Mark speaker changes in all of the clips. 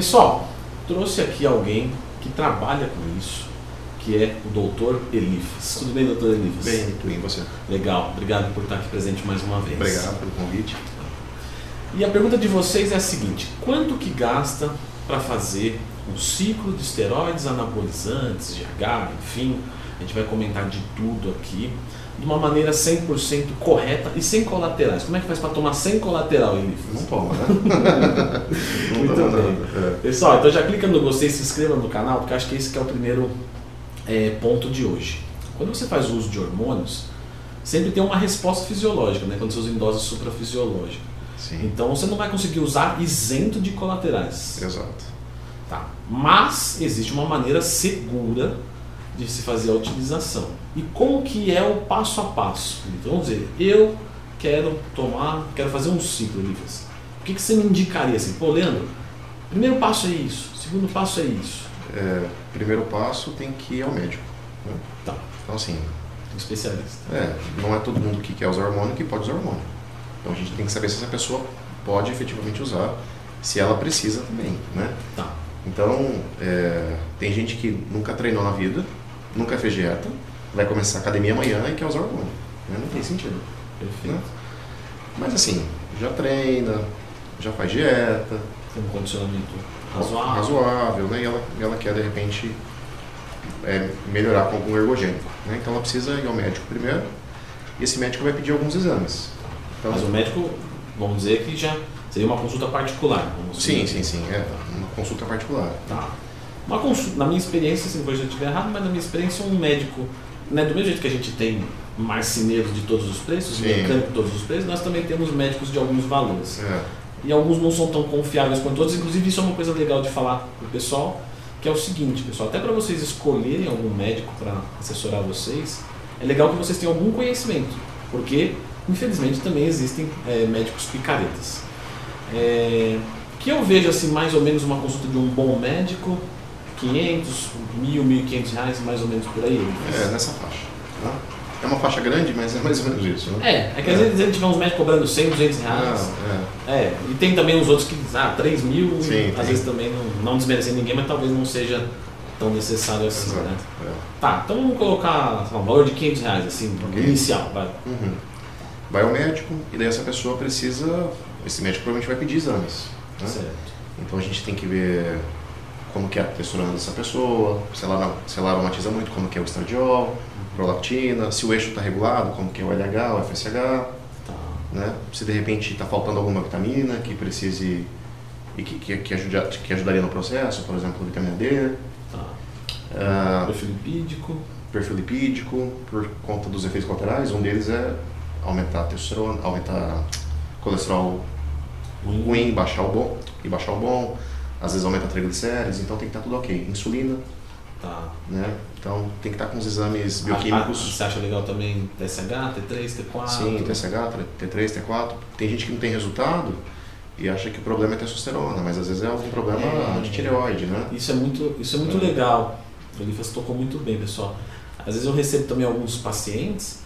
Speaker 1: Pessoal, trouxe aqui alguém que trabalha com isso, que é o doutor Elifas. Tudo bem, doutor Elifas?
Speaker 2: Bem, tu e você?
Speaker 1: Legal, obrigado por estar aqui presente mais uma vez.
Speaker 2: Obrigado pelo convite.
Speaker 1: E a pergunta de vocês é a seguinte: quanto que gasta para fazer um ciclo de esteroides anabolizantes, GH, enfim? A gente vai comentar de tudo aqui de uma maneira 100% correta e sem colaterais. Como é que faz para tomar sem colateral, Elifas?
Speaker 2: Não toma, né?
Speaker 1: Muito bem.
Speaker 2: É.
Speaker 1: Pessoal, então já clica no gostei, se inscreva no canal, porque acho que esse que é o primeiro é, ponto de hoje. Quando você faz uso de hormônios, sempre tem uma resposta fisiológica, né? quando você usa em dose suprafisiológica.
Speaker 2: Sim,
Speaker 1: Então você não vai conseguir usar isento de colaterais.
Speaker 2: exato.
Speaker 1: Tá. Mas existe uma maneira segura de se fazer a utilização. E como que é o passo a passo? Então, vamos dizer, eu quero tomar, quero fazer um ciclo, Livas. O que, que você me indicaria assim? Pô, Leandro, primeiro passo é isso, segundo passo é isso.
Speaker 2: É, primeiro passo tem que ir ao médico. né?
Speaker 1: Tá,
Speaker 2: Então, assim,
Speaker 1: um especialista.
Speaker 2: é, não é todo mundo que quer usar hormônio que pode usar hormônio. Então, a gente tem que saber se essa pessoa pode efetivamente usar, se ela precisa também, né?
Speaker 1: Tá,
Speaker 2: Então, é, tem gente que nunca treinou na vida, nunca fez dieta, vai começar a academia amanhã e quer usar hormônio. né? Não tem sentido.
Speaker 1: perfeito.
Speaker 2: Né? Mas assim, já treina, já faz dieta,
Speaker 1: Tem um condicionamento razoável.
Speaker 2: razoável, né? E ela, ela quer de repente é, melhorar com algum ergogênico. Né? Então ela precisa ir ao médico primeiro e esse médico vai pedir alguns exames. Então,
Speaker 1: Mas o médico, vamos dizer que já seria uma consulta particular.
Speaker 2: Sim, sim, sim, é uma consulta particular.
Speaker 1: Tá. Uma consulta, na minha experiência, se eu estiver errado, mas na minha experiência, um médico, né, do mesmo jeito que a gente tem marceneiros de todos os preços,
Speaker 2: Sim.
Speaker 1: mecânico de todos os preços, nós também temos médicos de alguns valores.
Speaker 2: É,
Speaker 1: E alguns não são tão confiáveis quanto outros, inclusive isso é uma coisa legal de falar pro pessoal, que é o seguinte, pessoal, até para vocês escolherem algum médico para assessorar vocês, é legal que vocês tenham algum conhecimento, porque infelizmente também existem é, médicos picaretas. É, que eu vejo assim mais ou menos uma consulta de um bom médico, 500, 1.000, 1.500 reais, mais ou menos por aí.
Speaker 2: é nessa faixa. né? É uma faixa grande, mas é mais ou menos isso. Né?
Speaker 1: É, é que às vezes a gente vê uns médicos cobrando 100, 200 reais.
Speaker 2: Ah,
Speaker 1: É, e tem também os outros que, ah, 3 mil, às
Speaker 2: tem.
Speaker 1: vezes também não, não desmerecendo ninguém, mas talvez não seja tão necessário
Speaker 2: é,
Speaker 1: assim,
Speaker 2: exato.
Speaker 1: né?
Speaker 2: é.
Speaker 1: Tá, então vamos colocar um valor de 500 reais, assim,
Speaker 2: Ok.
Speaker 1: inicial, vai.
Speaker 2: Uhum. Vai ao médico e daí essa pessoa precisa, esse médico provavelmente vai pedir exames. Né?
Speaker 1: Certo.
Speaker 2: Então a gente tem que ver como que é a testosterona dessa pessoa, se ela, se ela aromatiza muito, como que é o estradiol, prolactina, se o eixo está regulado, como que é o LH, o FSH,
Speaker 1: Tá.
Speaker 2: né? se de repente está faltando alguma vitamina que precise e que, que, que, que ajudaria no processo, por exemplo, vitamina D,
Speaker 1: Tá.
Speaker 2: ah,
Speaker 1: Perfil lipídico.
Speaker 2: perfil lipídico, por conta dos efeitos colaterais, um deles é aumentar a testosterona, aumentar colesterol ruim, baixar o bom e baixar o bom, às vezes aumenta triglicérides, então tem que estar tudo ok. Insulina,
Speaker 1: Tá.
Speaker 2: né? Então tem que estar com os exames
Speaker 1: Ah,
Speaker 2: bioquímicos.
Speaker 1: você acha legal também TSH, T3, T4?
Speaker 2: Sim, TSH, T3, T4. Tem gente que não tem resultado e acha que o problema é testosterona, mas às vezes é algum problema
Speaker 1: É.
Speaker 2: de tireoide, né?
Speaker 1: Isso é muito, isso é muito
Speaker 2: É.
Speaker 1: legal. O Elifas tocou muito bem, pessoal. Às vezes eu recebo também alguns pacientes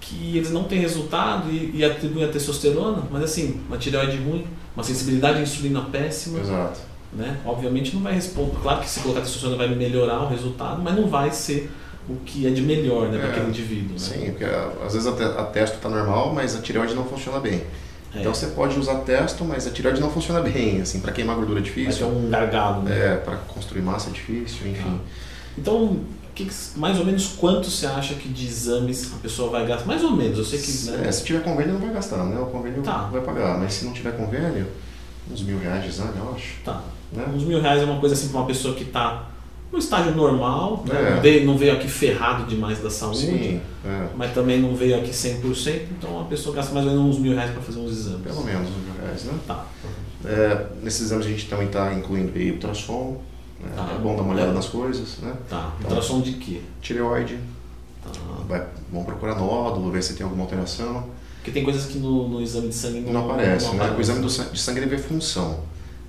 Speaker 1: que eles não têm resultado e, e atribuem a testosterona, mas assim, uma tireoide ruim, uma sensibilidade à insulina péssima,
Speaker 2: Exato.
Speaker 1: Né? Obviamente não vai responder. Claro que se colocar testosterona vai melhorar o resultado, mas não vai ser o que é de melhor, né, para
Speaker 2: É.
Speaker 1: aquele indivíduo, né?
Speaker 2: Sim, porque ah, às vezes a, te- a testo está normal, mas a tireoide não funciona bem.
Speaker 1: É.
Speaker 2: Então você pode usar testo, mas a tireoide não funciona bem, assim, para queimar gordura é
Speaker 1: Vai ter
Speaker 2: difícil,
Speaker 1: um gargalo, né?
Speaker 2: é, para construir massa é difícil, enfim.
Speaker 1: Então, que que- mais ou menos quanto você acha que de exames a pessoa vai gastar? Mais ou menos, eu sei que. né?
Speaker 2: É, se tiver convênio não vai gastar, né? O convênio
Speaker 1: Tá.
Speaker 2: vai pagar, mas se não tiver convênio, uns mil reais de exame, eu acho.
Speaker 1: Tá.
Speaker 2: Né?
Speaker 1: Uns mil reais é uma coisa assim para uma pessoa que está no estágio normal, né?
Speaker 2: É.
Speaker 1: não, veio, não veio aqui ferrado demais da saúde,
Speaker 2: Sim, é,
Speaker 1: mas também não veio aqui 100%, então a pessoa gasta mais ou menos uns mil reais para fazer uns exames.
Speaker 2: pelo menos uns mil reais, né?
Speaker 1: Tá.
Speaker 2: É, nesses exames a gente também está incluindo aí ultrassom, né?
Speaker 1: Tá.
Speaker 2: é bom dar uma olhada nas coisas, né?
Speaker 1: Tá.
Speaker 2: Então-
Speaker 1: Ultrassom de quê?
Speaker 2: Tireoide,
Speaker 1: Tá.
Speaker 2: vai, vamos procurar nódulo, ver se tem alguma alteração.
Speaker 1: Porque tem coisas que no, no exame de sangue não,
Speaker 2: Não aparece,
Speaker 1: não
Speaker 2: né?
Speaker 1: aparece.
Speaker 2: O exame do san- de sangue ele vê função.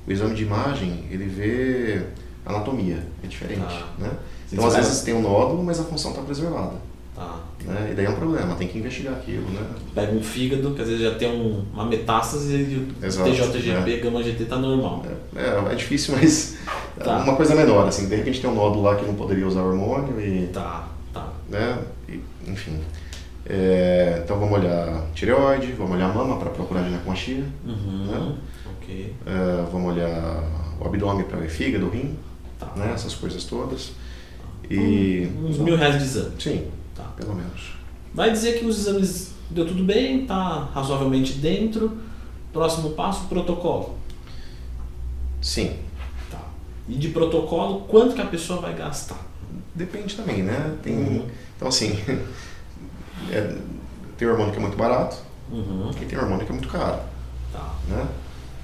Speaker 2: O exame de imagem ele vê anatomia, é diferente,
Speaker 1: Tá.
Speaker 2: né? Então às vezes tem um nódulo, mas a função está preservada.
Speaker 1: Tá.
Speaker 2: Né? E daí é um problema, tem que investigar aquilo, né?
Speaker 1: Pega um fígado, que às vezes já tem um, uma metástase e o
Speaker 2: Exato,
Speaker 1: TJGP, gama GT tá normal.
Speaker 2: É, é difícil, mas
Speaker 1: Tá.
Speaker 2: uma coisa menor, assim, de repente tem um nódulo lá que não poderia usar hormônio e,
Speaker 1: Tá, tá.
Speaker 2: né, e, enfim. É, então vamos olhar tireoide, vamos olhar a mama para procurar ginecomastia,
Speaker 1: Uhum.
Speaker 2: Né?
Speaker 1: Ok.
Speaker 2: é, vamos olhar o abdômen para ver fígado, rim,
Speaker 1: Tá.
Speaker 2: né, essas coisas todas. E
Speaker 1: Uns mil reais de exame.
Speaker 2: sim,
Speaker 1: Tá.
Speaker 2: pelo menos.
Speaker 1: Vai dizer que os exames deu tudo bem, tá razoavelmente dentro. Próximo passo, protocolo.
Speaker 2: Sim,
Speaker 1: Tá. E de protocolo, quanto que a pessoa vai gastar?
Speaker 2: depende também, né? Tem,
Speaker 1: Uhum.
Speaker 2: Então assim, é, tem hormônio que é muito barato
Speaker 1: Uhum.
Speaker 2: e tem hormônio que é muito caro,
Speaker 1: Tá.
Speaker 2: né?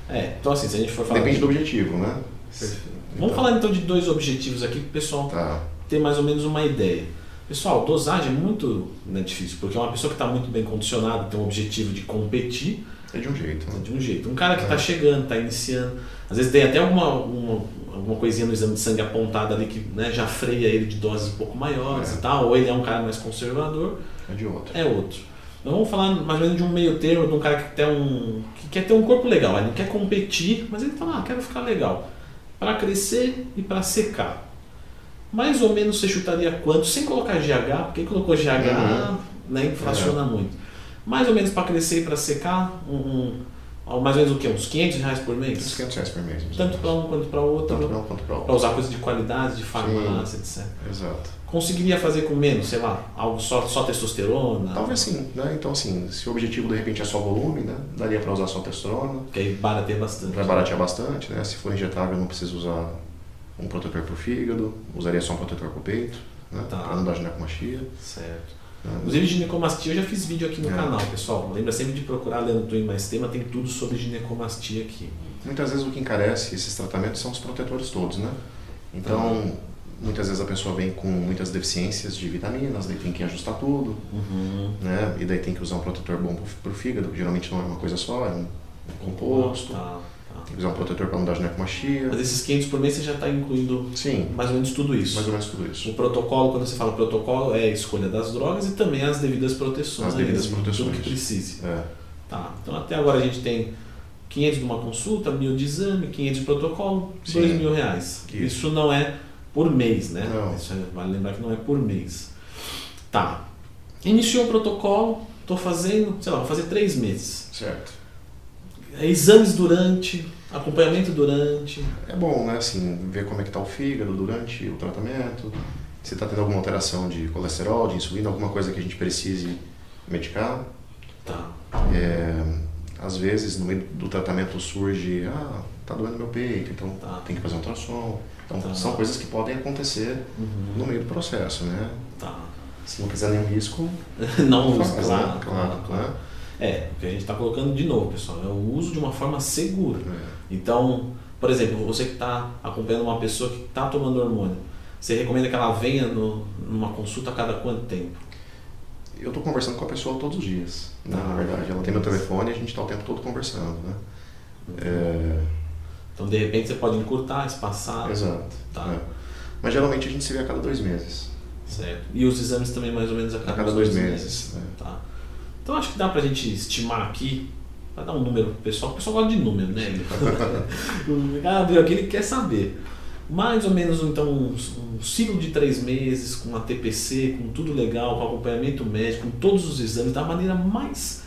Speaker 1: É, então assim, se a gente for falar.
Speaker 2: Depende
Speaker 1: de-
Speaker 2: do objetivo, né?
Speaker 1: Perfeito.
Speaker 2: Então-
Speaker 1: Vamos falar então de dois objetivos aqui para o pessoal
Speaker 2: Tá.
Speaker 1: ter mais ou menos uma ideia. Pessoal, dosagem é muito né, difícil, porque uma pessoa que está muito bem condicionada, tem um objetivo de competir,
Speaker 2: É de um jeito,
Speaker 1: é
Speaker 2: né?
Speaker 1: de um jeito. Um cara que está
Speaker 2: É.
Speaker 1: chegando, está iniciando, às vezes tem até alguma, uma, alguma coisinha no exame de sangue apontada ali que né, já freia ele de doses um pouco maiores
Speaker 2: É.
Speaker 1: e tal, ou ele é um cara mais conservador,
Speaker 2: É de outro.
Speaker 1: é outro. Então vamos falar mais ou menos de um meio termo, de um cara que, tem um, que quer ter um corpo legal, ele não quer competir, mas ele fala, ah, quero ficar legal. Para crescer e para secar. Mais ou menos você chutaria quanto, sem colocar GH, porque colocou GH
Speaker 2: Uhum.
Speaker 1: né, inflaciona muito. Mais ou menos para crescer e para secar, um, um- mais ou menos o quê? Uns 500 reais por
Speaker 2: Uns
Speaker 1: mês?
Speaker 2: 500 reais por mês.
Speaker 1: Tanto para um quanto para outro,
Speaker 2: Tanto para um quanto para
Speaker 1: para
Speaker 2: outro.
Speaker 1: usar coisas de qualidade, de farmácia, etc.
Speaker 2: Exato.
Speaker 1: Conseguiria fazer com menos, sei lá, algo só, só testosterona?
Speaker 2: Talvez sim, né? Então assim, se o objetivo de repente é só volume, né? Daria para usar só testosterona.
Speaker 1: Que aí barateia bastante.
Speaker 2: Vai baratear bastante, né? Se for injetável, não precisa usar um protetor para o fígado, usaria só um protetor para o peito, né?
Speaker 1: Tá.
Speaker 2: Para não dar ginecomastia.
Speaker 1: Certo. Inclusive ginecomastia eu já fiz vídeo aqui no
Speaker 2: É.
Speaker 1: canal, pessoal. Lembra sempre de procurar Leandro Twin mais tema, tem tudo sobre ginecomastia aqui.
Speaker 2: Muitas vezes o que encarece esses tratamentos são os protetores todos, né? Então, muitas vezes a pessoa vem com muitas deficiências de vitaminas, daí tem que ajustar tudo,
Speaker 1: Uhum.
Speaker 2: né? E daí tem que usar um protetor bom para o fígado, geralmente não é uma coisa só, é um, composto.
Speaker 1: Tá, tá.
Speaker 2: Tem que usar um protetor para não dar ginecomastia.
Speaker 1: Mas esses 500 por mês você já está incluindo
Speaker 2: Sim,
Speaker 1: mais ou menos tudo isso.
Speaker 2: mais ou menos tudo isso.
Speaker 1: O protocolo, quando você fala protocolo, é a escolha das drogas e também as devidas proteções.
Speaker 2: As devidas
Speaker 1: né?
Speaker 2: proteções.
Speaker 1: Tudo que precise.
Speaker 2: É,
Speaker 1: Tá. Então até agora a gente tem 500 de uma consulta, mil de exame, 500 de protocolo,
Speaker 2: Sim.
Speaker 1: 2 mil reais.
Speaker 2: Isso.
Speaker 1: Isso não é por mês, né?
Speaker 2: Não.
Speaker 1: Isso é- vale lembrar que não é por mês. Tá. Iniciou o protocolo, estou fazendo, sei lá, vou fazer três meses.
Speaker 2: certo.
Speaker 1: Exames durante, acompanhamento durante.
Speaker 2: É bom, né, assim, ver como é que tá o fígado durante o tratamento, se está tendo alguma alteração de colesterol, de insulina, alguma coisa que a gente precise medicar.
Speaker 1: Tá.
Speaker 2: É, às vezes, no meio do tratamento surge, ah, tá doendo meu peito, então
Speaker 1: Tá.
Speaker 2: tem que fazer um ultrassom. Então,
Speaker 1: Tá.
Speaker 2: são coisas que podem acontecer
Speaker 1: Uhum.
Speaker 2: no meio do processo, né?
Speaker 1: Tá.
Speaker 2: Se não quiser nenhum risco,
Speaker 1: Não
Speaker 2: não faz,
Speaker 1: claro,
Speaker 2: né?
Speaker 1: claro, claro.
Speaker 2: né?
Speaker 1: É, o que a gente está colocando de novo, pessoal, é o uso de uma forma segura.
Speaker 2: É.
Speaker 1: Então, por exemplo, você que está acompanhando uma pessoa que está tomando hormônio, você recomenda que ela venha no, numa consulta a cada quanto tempo?
Speaker 2: Eu estou conversando com a pessoa todos os dias, né,
Speaker 1: Tá.
Speaker 2: na verdade. Ela tem meu telefone e a gente está o tempo todo conversando, né? É,
Speaker 1: Então, de repente, você pode encurtar, espaçar.
Speaker 2: exato.
Speaker 1: Tá.
Speaker 2: é. Mas geralmente a gente se vê a cada dois meses.
Speaker 1: Certo. E os exames também mais ou menos a cada,
Speaker 2: A cada
Speaker 1: uns
Speaker 2: dois meses. né?
Speaker 1: Tá. Então acho que dá pra gente estimar aqui, para dar um número pro pessoal, o pessoal gosta de número, né? o cara abriu aqui, ele quer saber. Mais ou menos então um, um ciclo de três meses, com a TPC, com tudo legal, com acompanhamento médico, com todos os exames, da maneira mais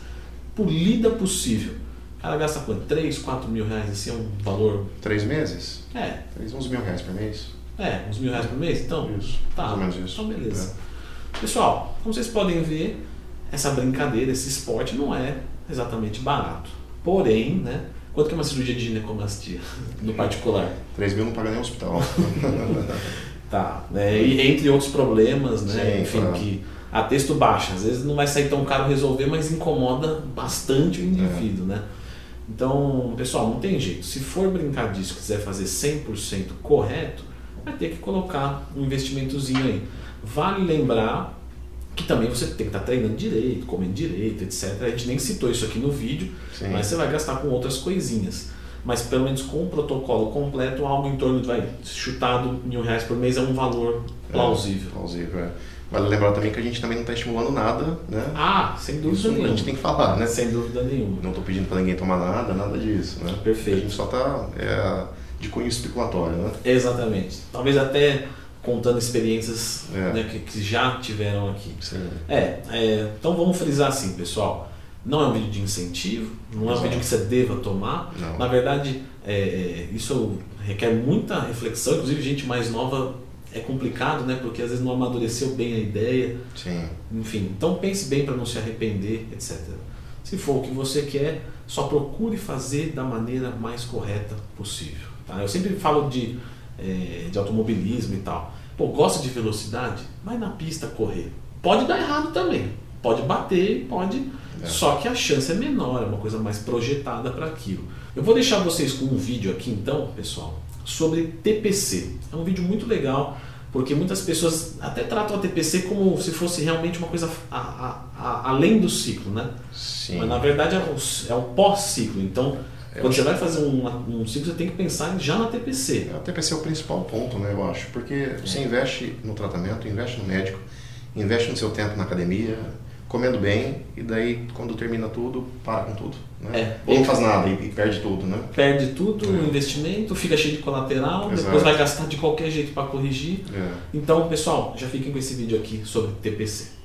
Speaker 1: polida possível. O cara gasta quanto? 3, 4 mil reais, assim é um valor.
Speaker 2: Três meses?
Speaker 1: É,
Speaker 2: Três, uns mil reais por mês.
Speaker 1: é, uns mil reais por mês, então.
Speaker 2: Isso.
Speaker 1: Tá,
Speaker 2: Mais ou menos isso.
Speaker 1: então beleza. Pessoal, como vocês podem ver, essa brincadeira, esse esporte não é exatamente barato. Porém, né? Quanto que é uma cirurgia de ginecomastia no particular?
Speaker 2: É. Três mil não paga nem hospital.
Speaker 1: Tá, né? E entre outros problemas, né?
Speaker 2: Sim,
Speaker 1: Enfim,
Speaker 2: claro.
Speaker 1: que a texto baixa, às vezes não vai sair tão caro resolver, mas incomoda bastante o indivíduo, né? Então, pessoal, não tem jeito. Se for brincar disso, quiser fazer 100% correto, vai ter que colocar um investimentozinho aí. Vale lembrar que também você tem que estar treinando direito, comendo direito, etc. A gente nem citou isso aqui no vídeo,
Speaker 2: Sim.
Speaker 1: mas você vai gastar com outras coisinhas. Mas pelo menos com o protocolo completo, algo em torno de vai, chutado mil reais por mês é um valor plausível.
Speaker 2: É, plausível, é. Vale lembrar também que a gente também não está estimulando nada, né?
Speaker 1: Ah, sem dúvida
Speaker 2: Isso
Speaker 1: nenhuma.
Speaker 2: a gente tem que falar, né?
Speaker 1: Sem dúvida nenhuma.
Speaker 2: Não estou pedindo para ninguém tomar nada, nada disso, né?
Speaker 1: Perfeito.
Speaker 2: A gente só está é, de cunho especulatório, né?
Speaker 1: Exatamente. Talvez até contando experiências
Speaker 2: É.
Speaker 1: né, que, que já tiveram aqui. É, é, então vamos frisar assim, pessoal. Não é um vídeo de incentivo, não é um vídeo que você deva tomar.
Speaker 2: Não.
Speaker 1: Na verdade, é, é, isso requer muita reflexão, inclusive gente mais nova é complicado, né? Porque às vezes não amadureceu bem a ideia.
Speaker 2: Sim.
Speaker 1: Enfim, então pense bem para não se arrepender, etc. Se for o que você quer, só procure fazer da maneira mais correta possível. Tá? Eu sempre falo de, eh, de automobilismo e tal. Pô, gosta de velocidade? Vai na pista correr. Pode dar errado também. Pode bater, pode.
Speaker 2: É.
Speaker 1: Só que a chance é menor, é uma coisa mais projetada para aquilo. Eu vou deixar vocês com um vídeo aqui então, pessoal, sobre TPC. É um vídeo muito legal, porque muitas pessoas até tratam a TPC como se fosse realmente uma coisa a- a- a- além do ciclo, né?
Speaker 2: Sim.
Speaker 1: Mas na verdade é o, é o pós-ciclo. Então,
Speaker 2: É,
Speaker 1: quando você vai fazer um, um ciclo, você tem que pensar já na TPC.
Speaker 2: A TPC é o principal ponto, né, eu acho. Porque
Speaker 1: É.
Speaker 2: você investe no tratamento, investe no médico, investe no seu tempo na academia, comendo bem, e daí, quando termina tudo, para com tudo. Né?
Speaker 1: É.
Speaker 2: Ou não faz nada e, e perde tudo, né?
Speaker 1: Perde tudo,
Speaker 2: É.
Speaker 1: o investimento, fica cheio de colateral,
Speaker 2: Exato.
Speaker 1: depois vai gastar de qualquer jeito para corrigir.
Speaker 2: É.
Speaker 1: Então, pessoal, já fiquem com esse vídeo aqui sobre TPC.